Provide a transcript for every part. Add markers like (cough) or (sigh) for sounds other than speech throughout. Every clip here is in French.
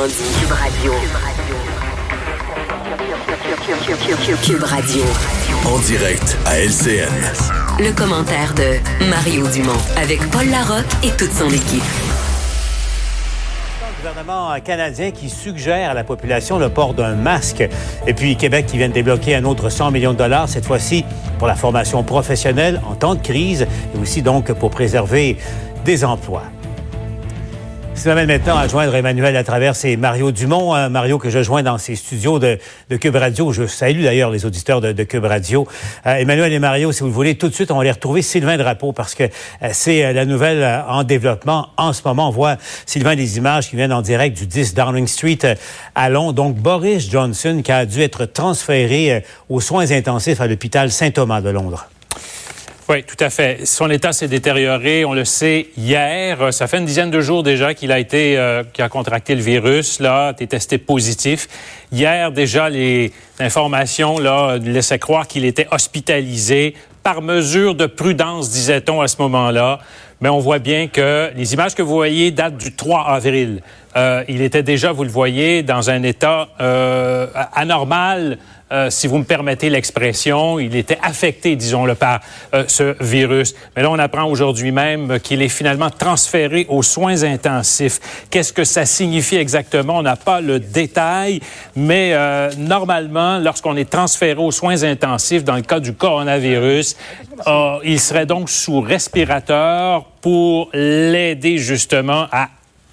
Autrement dit. Cube Radio. Cube Radio. En direct à LCN. Le commentaire de Mario Dumont avec Paul Larocque et toute son équipe. Le gouvernement canadien qui suggère à la population le port d'un masque. Et puis Québec qui vient de débloquer un autre 100 millions de dollars, cette fois-ci pour la formation professionnelle en temps de crise et aussi donc pour préserver des emplois. Ça m'amène maintenant à joindre Emmanuel à travers Mario Dumont. Mario que je joins dans ses studios de, Cube Radio. Je salue d'ailleurs les auditeurs de, Cube Radio. Euh, Emmanuel et Mario, si vous le voulez, tout de suite, on va aller retrouver Sylvain Drapeau parce que euh, c'est euh, la nouvelle en développement. En ce moment, on voit Sylvain des images qui viennent en direct du 10 Downing Street à Londres. Donc, Boris Johnson qui a dû être transféré aux soins intensifs à l'hôpital Saint-Thomas de Londres. Oui, tout à fait. Son état s'est détérioré, on le sait hier. Ça fait une dizaine de jours déjà qu'il a été, euh, qu'il a contracté le virus, là, a été testé positif. Hier, déjà, les informations là laissaient croire qu'il était hospitalisé par mesure de prudence, disait-on à ce moment-là. Mais on voit bien que les images que vous voyez datent du 3 avril. Euh, il était déjà, vous le voyez, dans un état euh, anormal. Euh, si vous me permettez l'expression, il était affecté, disons-le, par euh, ce virus. Mais là, on apprend aujourd'hui même qu'il est finalement transféré aux soins intensifs. Qu'est-ce que ça signifie exactement? On n'a pas le détail, mais euh, normalement, lorsqu'on est transféré aux soins intensifs, dans le cas du coronavirus, il serait donc sous respirateur pour l'aider justement à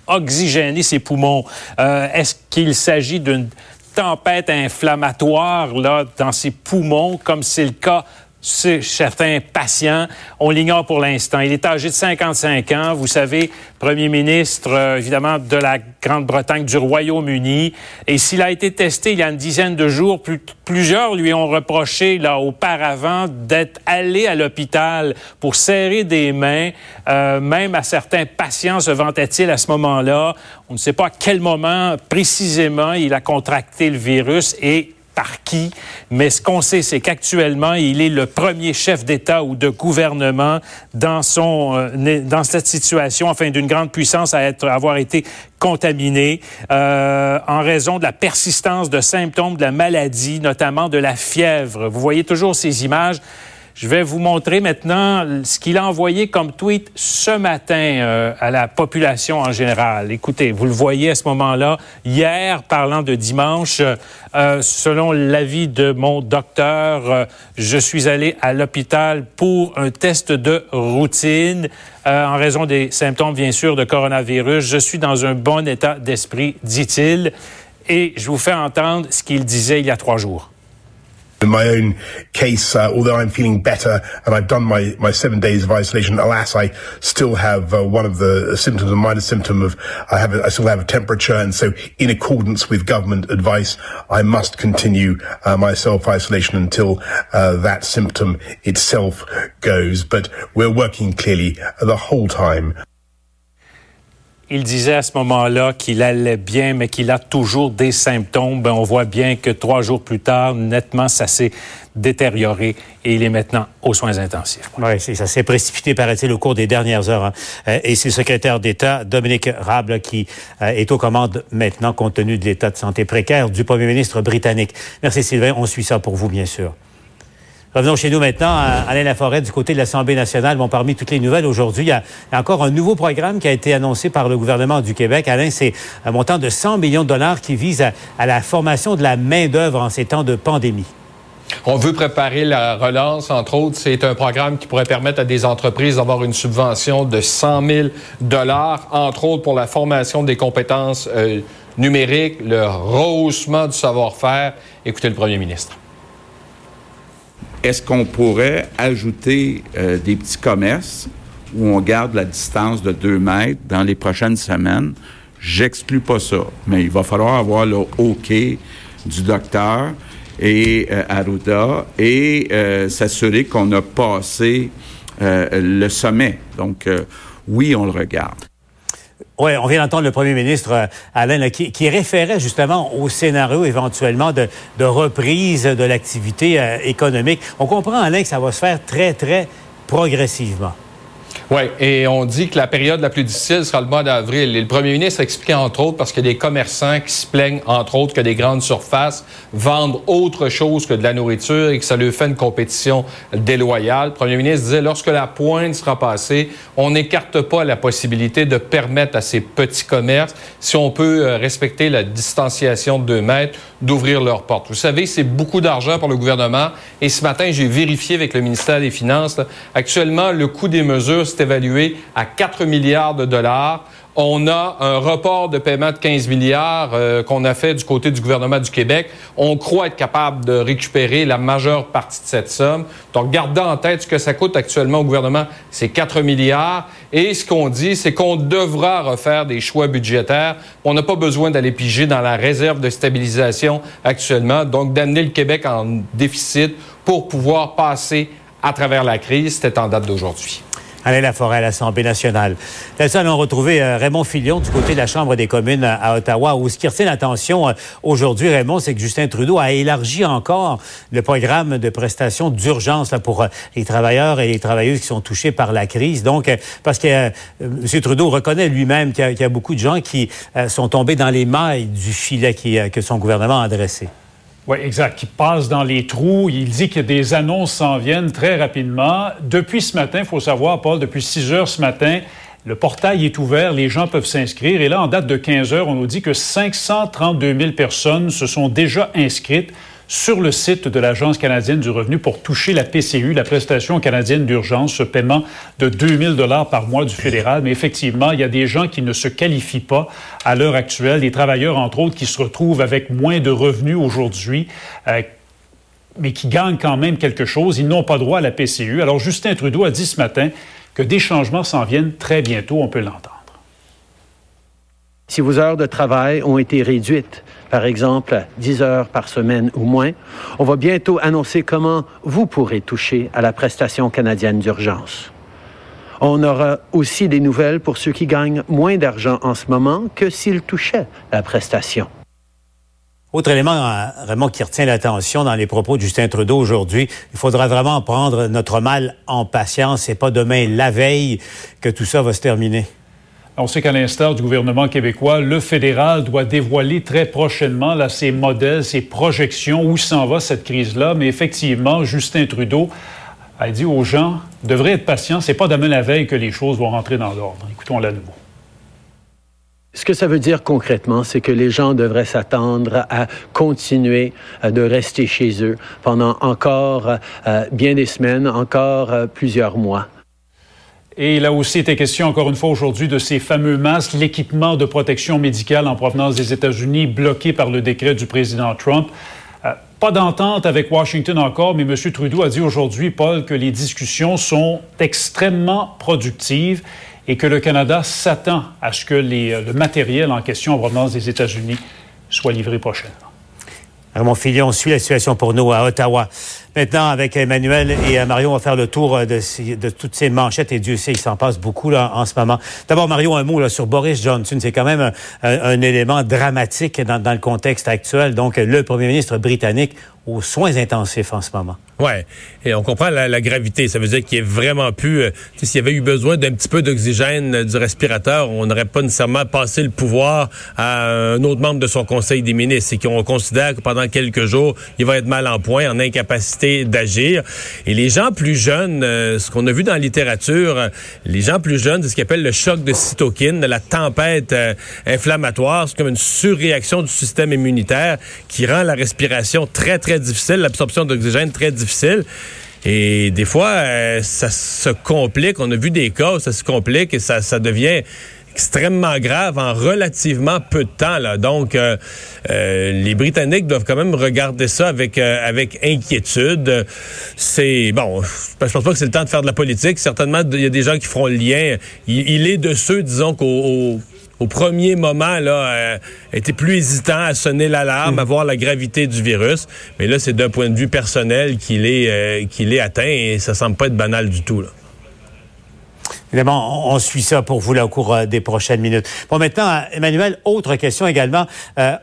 oxygéner ses poumons. Est-ce qu'il s'agit d'une tempête inflammatoire là, dans ses poumons, comme c'est le cas certains patients. On l'ignore pour l'instant. Il est âgé de 55 ans. Vous savez, premier ministre, euh, évidemment, de la Grande-Bretagne, du Royaume-Uni. Et s'il a été testé il y a une dizaine de jours, plus- plusieurs lui ont reproché, là, auparavant, d'être allé à l'hôpital pour serrer des mains. Euh, même à certains patients, se vantait-il à ce moment-là? On ne sait pas à quel moment précisément il a contracté le virus et par qui, mais ce qu'on sait, c'est qu'actuellement, il est le premier chef d'État ou de gouvernement dans son euh, dans cette situation, enfin d'une grande puissance à être avoir été contaminé euh, en raison de la persistance de symptômes de la maladie, notamment de la fièvre. Vous voyez toujours ces images. Je vais vous montrer maintenant ce qu'il a envoyé comme tweet ce matin euh, à la population en général. Écoutez, vous le voyez à ce moment-là. Hier, parlant de dimanche, euh, selon l'avis de mon docteur, euh, je suis allé à l'hôpital pour un test de routine en raison des symptômes, bien sûr, de coronavirus. Je suis dans un bon état d'esprit, dit-il. Et je vous fais entendre ce qu'il disait il y a trois jours. In my own case, uh, although I'm feeling better and I've done my, my seven days of isolation, alas, I still have uh, one of the symptoms, a minor symptom of I have a, I still have a temperature, and so in accordance with government advice, I must continue uh, my self isolation until uh, that symptom itself goes. But we're working clearly the whole time Il disait à ce moment-là qu'il allait bien, mais qu'il a toujours des symptômes. Ben, on voit bien que trois jours plus tard, nettement, ça s'est détérioré et il est maintenant aux soins intensifs. Oui, ça s'est précipité, paraît-il, au cours des dernières heures. hein. Euh, Et c'est le secrétaire d'État, Dominique Raab, là, qui euh, est aux commandes maintenant, compte tenu de l'état de santé précaire du premier ministre britannique. Merci, Sylvain. On suit ça pour vous, bien sûr. Revenons chez nous maintenant. à Alain Laforêt, du côté de l'Assemblée nationale. Bon, parmi toutes les nouvelles aujourd'hui, il y, a, encore un nouveau programme qui a été annoncé par le gouvernement du Québec. Alain, c'est un montant de 100 millions de dollars qui vise à, à la formation de la main-d'œuvre en ces temps de pandémie. On veut préparer la relance, entre autres. C'est un programme qui pourrait permettre à des entreprises d'avoir une subvention de 100 000 dollars, entre autres pour la formation des compétences euh, numériques, le rehaussement du savoir-faire. Écoutez le premier ministre. Est-ce qu'on pourrait ajouter euh, des petits commerces où on garde la distance de 2 mètres dans les prochaines semaines? J'exclus pas ça, mais il va falloir avoir le OK du docteur et euh, Arruda et euh, s'assurer qu'on a passé euh, le sommet. Donc, oui, on le regarde. Oui, on vient d'entendre le premier ministre, euh, Alain, qui, référait justement au scénario éventuellement de, de reprise de l'activité euh, économique. On comprend, Alain, que ça va se faire très, très progressivement. Oui, et on dit que la période la plus difficile sera le mois d'avril. Et le premier ministre a expliqué, entre autres, parce qu'il y a des commerçants qui se plaignent, entre autres, que des grandes surfaces vendent autre chose que de la nourriture et que ça leur fait une compétition déloyale. Le premier ministre disait, lorsque la pointe sera passée, on n'écarte pas la possibilité de permettre à ces petits commerces, si on peut euh, respecter la distanciation de deux mètres, d'ouvrir leurs portes. Vous savez, c'est beaucoup d'argent pour le gouvernement. Et ce matin, j'ai vérifié avec le ministère des Finances. actuellement, le coût des mesures évalué à 4 milliards de dollars. On a un report de paiement de 15 milliards euh, qu'on a fait du côté du gouvernement du Québec. On croit être capable de récupérer la majeure partie de cette somme. Donc, gardez en tête ce que ça coûte actuellement au gouvernement, c'est 4 milliards. Et ce qu'on dit, c'est qu'on devra refaire des choix budgétaires. On n'a pas besoin d'aller piger dans la réserve de stabilisation actuellement, donc d'amener le Québec en déficit pour pouvoir passer à travers la crise. C'était en date d'aujourd'hui. Alain Laforêt à l'Assemblée nationale. Là-dessus, allons retrouver euh, Raymond Filion du côté de la Chambre des communes à, Ottawa, où ce qui retient l'attention euh, aujourd'hui, Raymond, c'est que Justin Trudeau a élargi encore le programme de prestations d'urgence pour euh, les travailleurs et les travailleuses qui sont touchés par la crise. Donc, parce que M. Trudeau reconnaît lui-même qu'il y, a beaucoup de gens qui sont tombés dans les mailles du filet que son gouvernement a dressé. Oui, exact. Qui passe dans les trous. Il dit que des annonces s'en viennent très rapidement. Depuis ce matin, il faut savoir, Paul, depuis 6 heures ce matin, le portail est ouvert, les gens peuvent s'inscrire. Et là, en date de 15 heures, on nous dit que 532 000 personnes se sont déjà inscrites sur le site de l'Agence canadienne du revenu pour toucher la PCU, la prestation canadienne d'urgence, ce paiement de 2000 dollars par mois du fédéral. Mais effectivement, il y a des gens qui ne se qualifient pas à l'heure actuelle, des travailleurs, entre autres, qui se retrouvent avec moins de revenus aujourd'hui. Euh, mais qui gagnent quand même quelque chose. Ils n'ont pas droit à la PCU. Alors, Justin Trudeau a dit ce matin que des changements s'en viennent très bientôt. On peut l'entendre. Si vos heures de travail ont été réduites, par exemple 10 heures par semaine ou moins, on va bientôt annoncer comment vous pourrez toucher à la prestation canadienne d'urgence. On aura aussi des nouvelles pour ceux qui gagnent moins d'argent en ce moment que s'ils touchaient la prestation. Autre élément euh, vraiment qui retient l'attention dans les propos de Justin Trudeau aujourd'hui, il faudra vraiment prendre notre mal en patience et pas demain la veille que tout ça va se terminer. On sait qu'à l'instar du gouvernement québécois, le fédéral doit dévoiler très prochainement ses modèles, ses projections, où s'en va cette crise-là. Mais effectivement, Justin Trudeau a dit aux gens, devraient être patients, c'est pas demain la veille que les choses vont rentrer dans l'ordre. Écoutons-la nouveau. Ce que ça veut dire concrètement, c'est que les gens devraient s'attendre à continuer euh, de rester chez eux pendant encore euh, bien des semaines, encore euh, plusieurs mois. Et il a aussi été question, encore une fois aujourd'hui, de ces fameux masques, l'équipement de protection médicale en provenance des États-Unis bloqué par le décret du président Trump. Euh, pas d'entente avec Washington encore, mais M. Trudeau a dit aujourd'hui, Paul, que les discussions sont extrêmement productives et que le Canada s'attend à ce que euh, le matériel en question en provenance des États-Unis soit livré prochainement. Mon Filion suit la situation pour nous à Ottawa. Maintenant, avec Emmanuel et Mario, on va faire le tour euh, de, toutes ces manchettes et Dieu sait, il s'en passe beaucoup en ce moment. D'abord, Mario, un mot sur Boris Johnson. C'est quand même un, élément dramatique dans, le contexte actuel. Donc, le premier ministre britannique aux soins intensifs en ce moment. Ouais, et on comprend la, gravité. Ça veut dire qu'il est vraiment plus. Euh, s'il y avait eu besoin d'un petit peu d'oxygène euh, du respirateur, on n'aurait pas nécessairement passé le pouvoir à un autre membre de son conseil des ministres. Et qu'on considère que pendant quelques jours, il va être mal en point, en incapacité d'agir. Et les gens plus jeunes, euh, ce qu'on a vu dans la littérature, les gens plus jeunes, c'est ce qu'ils appellent le choc de cytokine, la tempête inflammatoire. C'est comme une surréaction du système immunitaire qui rend la respiration très très difficile, l'absorption d'oxygène très difficile. Et des fois, euh, ça se complique. On a vu des cas où ça se complique et ça devient extrêmement grave en relativement peu de temps. Là. Donc, euh, euh, les Britanniques doivent quand même regarder ça avec avec inquiétude. C'est bon, je pense pas que c'est le temps de faire de la politique. Certainement, il y a des gens qui feront le lien. Il, il est de ceux, disons, qu'au au premier moment, là, euh, était plus hésitant à sonner l'alarme, mm. à voir la gravité du virus. Mais là, c'est d'un point de vue personnel qu'il est, euh, qu'il est atteint et ça semble pas être banal du tout. Là. Évidemment, on, suit ça pour vous là, au cours euh, des prochaines minutes. Bon, maintenant, Emmanuel, autre question également.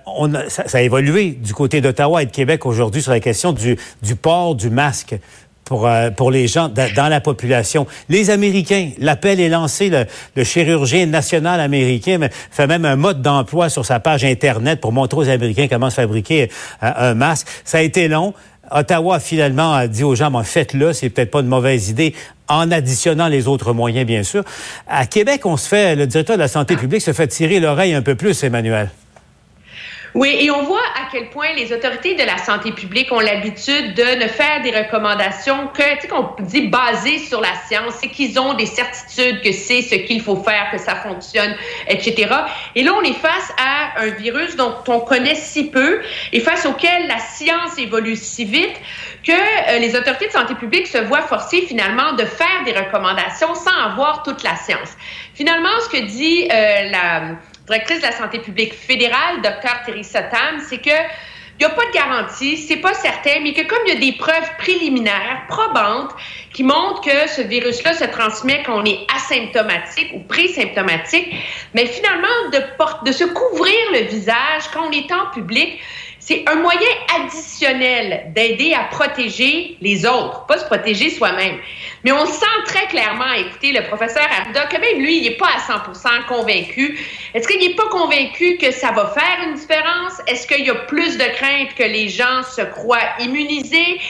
on a, ça, a évolué du côté d'Ottawa et de Québec aujourd'hui sur la question du, du port du masque pour, euh, pour les gens dans la population. Les Américains, l'appel est lancé, le, chirurgien national américain fait même un mode d'emploi sur sa page Internet pour montrer aux Américains comment se fabriquer euh, un masque. Ça a été long. Ottawa, finalement, a dit aux gens, faites-le, c'est peut-être pas une mauvaise idée, en additionnant les autres moyens, bien sûr. À Québec, on se fait, le directeur de la santé publique se fait tirer l'oreille un peu plus, Emmanuel. Oui, et on voit à quel point les autorités de la santé publique ont l'habitude de ne faire des recommandations que, tu sais, qu'on dit basées sur la science, c'est qu'ils ont des certitudes que c'est ce qu'il faut faire, que ça fonctionne, etc. Et là, on est face à un virus dont on connaît si peu et face auquel la science évolue si vite que euh, les autorités de santé publique se voient forcées finalement de faire des recommandations sans avoir toute la science. Finalement, ce que dit euh, la directrice de la santé publique fédérale, Dr. Teresa Tam, c'est que il n'y a pas de garantie, c'est pas certain, mais que comme il y a des preuves préliminaires probantes qui montrent que ce virus-là se transmet quand on est asymptomatique ou présymptomatique, mais finalement de, de se couvrir le visage quand on est en public, c'est un moyen additionnel d'aider à protéger les autres, pas se protéger soi-même. Mais on sent très clairement, écoutez, le professeur Arruda, que même lui, il n'est pas à 100 convaincu. Est-ce qu'il n'est pas convaincu que ça va faire une différence? Est-ce qu'il y a plus de crainte que les gens se croient immunisés?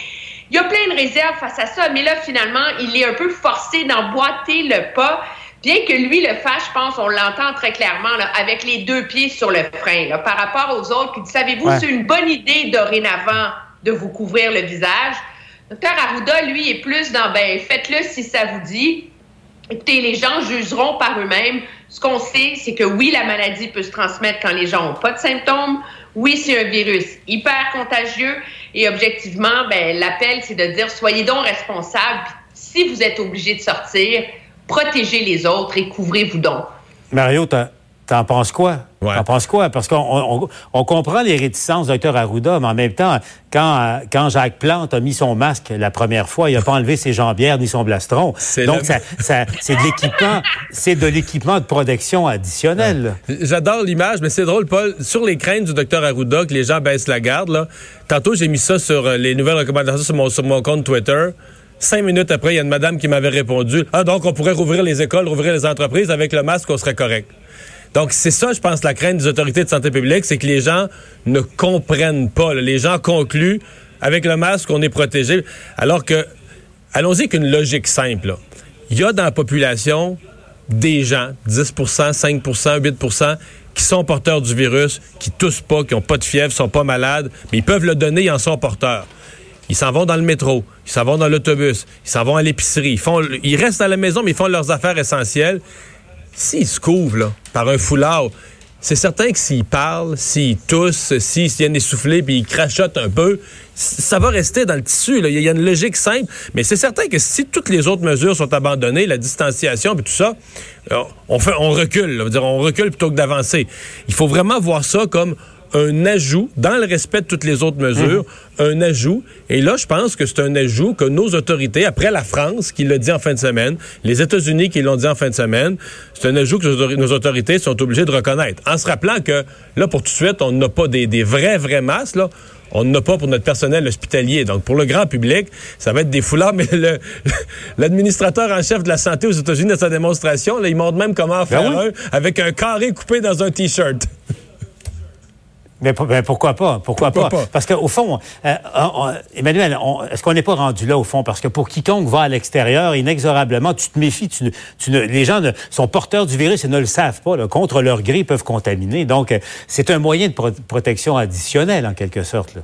Il y a plein de réserves face à ça, mais là, finalement, il est un peu forcé d'emboîter le pas bien que lui le fasse, je pense, on l'entend très clairement, avec les deux pieds sur le frein, par rapport aux autres qui disent, savez-vous, c'est une bonne idée dorénavant de vous couvrir le visage. Docteur Arruda, lui, est plus dans, ben, faites-le si ça vous dit. Écoutez, les gens jugeront par eux-mêmes. Ce qu'on sait, c'est que oui, la maladie peut se transmettre quand les gens n'ont pas de symptômes. Oui, c'est un virus hyper contagieux. Et objectivement, ben, l'appel, c'est de dire, soyez donc responsables. Si vous êtes obligé de sortir, protégez les autres et couvrez-vous donc. Mario, t'en penses quoi? Ouais. T'en penses quoi? Parce qu'on on, comprend les réticences du Dr Arruda, mais en même temps, quand, quand Jacques Plante a mis son masque la première fois, il n'a pas (laughs) enlevé ses jambières ni son blastron. Donc, ça, c'est de l'équipement, c'est de l'équipement de protection additionnel. J'adore l'image, mais c'est drôle, Paul. Sur les craintes du Dr Arruda, que les gens baissent la garde, là. Tantôt, j'ai mis ça sur euh, les nouvelles recommandations sur mon, sur mon compte Twitter. Cinq minutes après, il y a une madame qui m'avait répondu Ah, donc on pourrait rouvrir les écoles, rouvrir les entreprises avec le masque, on serait correct. Donc, c'est ça, je pense, la crainte des autorités de santé publique, c'est que les gens ne comprennent pas. Les gens concluent avec le masque, on est protégé. Alors que, allons-y avec une logique simple. Il y a dans la population des gens, 10% 5% 8% qui sont porteurs du virus, qui toussent pas, qui n'ont pas de fièvre, sont pas malades, mais ils peuvent le donner, ils en sont porteurs. Ils s'en vont dans le métro, ils s'en vont dans l'autobus, ils s'en vont à l'épicerie. Ils, restent à la maison, mais ils font leurs affaires essentielles. S'ils se couvrent là, par un foulard, c'est certain que s'ils parlent, s'ils toussent, s'ils viennent essouffler puis ils crachotent un peu, ça va rester dans le tissu. Il y a une logique simple, mais c'est certain que si toutes les autres mesures sont abandonnées, la distanciation et tout ça, euh, on, recule. on recule plutôt que d'avancer. Il faut vraiment voir ça comme un ajout, dans le respect de toutes les autres mesures, un ajout. Et là, je pense que c'est un ajout que nos autorités, après la France qui l'a dit en fin de semaine, les États-Unis qui l'ont dit en fin de semaine, c'est un ajout que nos autorités sont obligées de reconnaître. En se rappelant que, là, pour tout de suite, on n'a pas des, vrais, vrais masses, là on n'a pas pour notre personnel hospitalier. Donc, pour le grand public, ça va être des foulards. (laughs) Mais l'administrateur en chef de la santé aux États-Unis, dans sa démonstration, là, il montre même comment ben faire un avec un carré coupé dans un T-shirt. (laughs) Mais, pourquoi pas? Pourquoi, pas? Parce qu'au fond, euh, Emmanuel, est-ce qu'on n'est pas rendu là au fond? Parce que pour quiconque va à l'extérieur, inexorablement, tu te méfies. Tu, tu les gens sont porteurs du virus et ne le savent pas. contre leur gré, ils peuvent contaminer. Donc, euh, c'est un moyen de protection additionnel, en quelque sorte.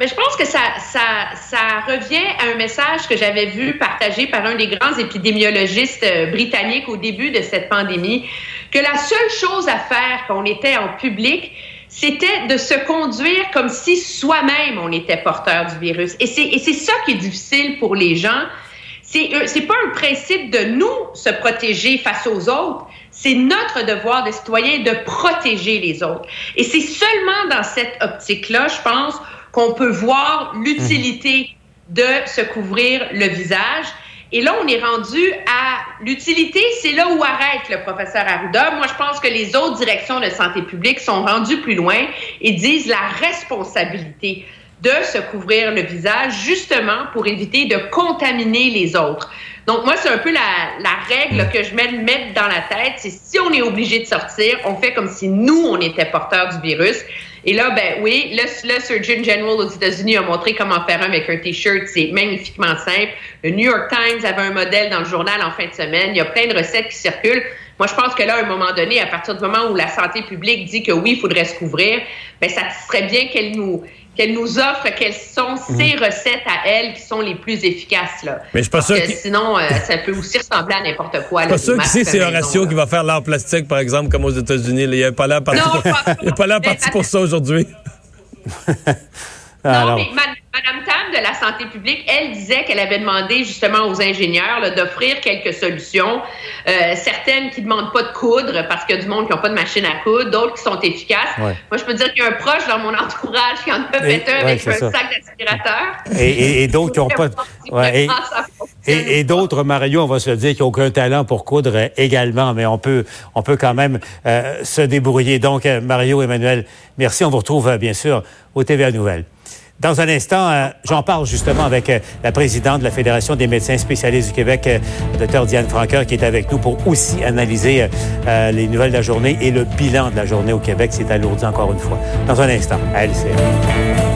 Mais je pense que ça, ça, ça revient à un message que j'avais vu partagé par un des grands épidémiologistes euh, britanniques au début de cette pandémie, que la seule chose à faire quand on était en public, c'était de se conduire comme si soi-même on était porteur du virus. Et c'est ça qui est difficile pour les gens. C'est c'est pas un principe de nous se protéger face aux autres. C'est notre devoir de citoyen de protéger les autres. Et c'est seulement dans cette optique-là, je pense, qu'on peut voir l'utilité de se couvrir le visage. Et là, on est rendu à l'utilité, c'est là où arrête le professeur Arruda. Moi, je pense que les autres directions de santé publique sont rendues plus loin et disent la responsabilité de se couvrir le visage justement pour éviter de contaminer les autres. Donc, moi, c'est un peu la, la règle que je mets mettre dans la tête. C'est si on est obligé de sortir, on fait comme si nous, on était porteurs du virus. Et là, ben oui, le, le Surgeon General aux États-Unis a montré comment faire un avec un T-shirt. C'est magnifiquement simple. Le New York Times avait un modèle dans le journal en fin de semaine. Il y a plein de recettes qui circulent. Moi, je pense que là, à un moment donné, à partir du moment où la santé publique dit que oui, il faudrait se couvrir, ben ça serait bien qu'elle nous qu'elle nous offre quelles sont ses mhm. recettes à elle qui sont les plus efficaces. Là. Mais je suis pas sûr que sinon, euh, ça peut aussi ressembler à n'importe quoi. Je suis pas sûr que c'est Horatio qui va faire l'art plastique, par exemple, comme aux États-Unis. Il n'y a pas l'air parti, pour... pas parti pour ça aujourd'hui. (laughs) non, mais Madame Tam de la santé publique, elle disait qu'elle avait demandé justement aux ingénieurs d'offrir quelques solutions. Euh, certaines qui demandent pas de coudre parce qu'il y a du monde qui n'ont pas de machine à coudre, d'autres qui sont efficaces. Moi, je peux dire qu'il y a un proche dans mon (laughs) entourage qui en a fait un avec un sac d'aspirateur. Et, d'autres qui n'ont pas. et, d'autres, Mario, on va se le dire, qui n'ont aucun talent pour coudre également, mais on peut, on peut quand même euh, se débrouiller. Donc, euh, Mario, Emmanuel, merci. On vous retrouve bien sûr au TVA Nouvelles. Dans un instant, euh, j'en parle justement avec euh, la présidente de la Fédération des médecins spécialistes du Québec, euh, Dr Diane Franqueur, qui est avec nous pour aussi analyser les nouvelles de la journée et le bilan de la journée au Québec. C'est alourdi encore une fois. Dans un instant, à LCN.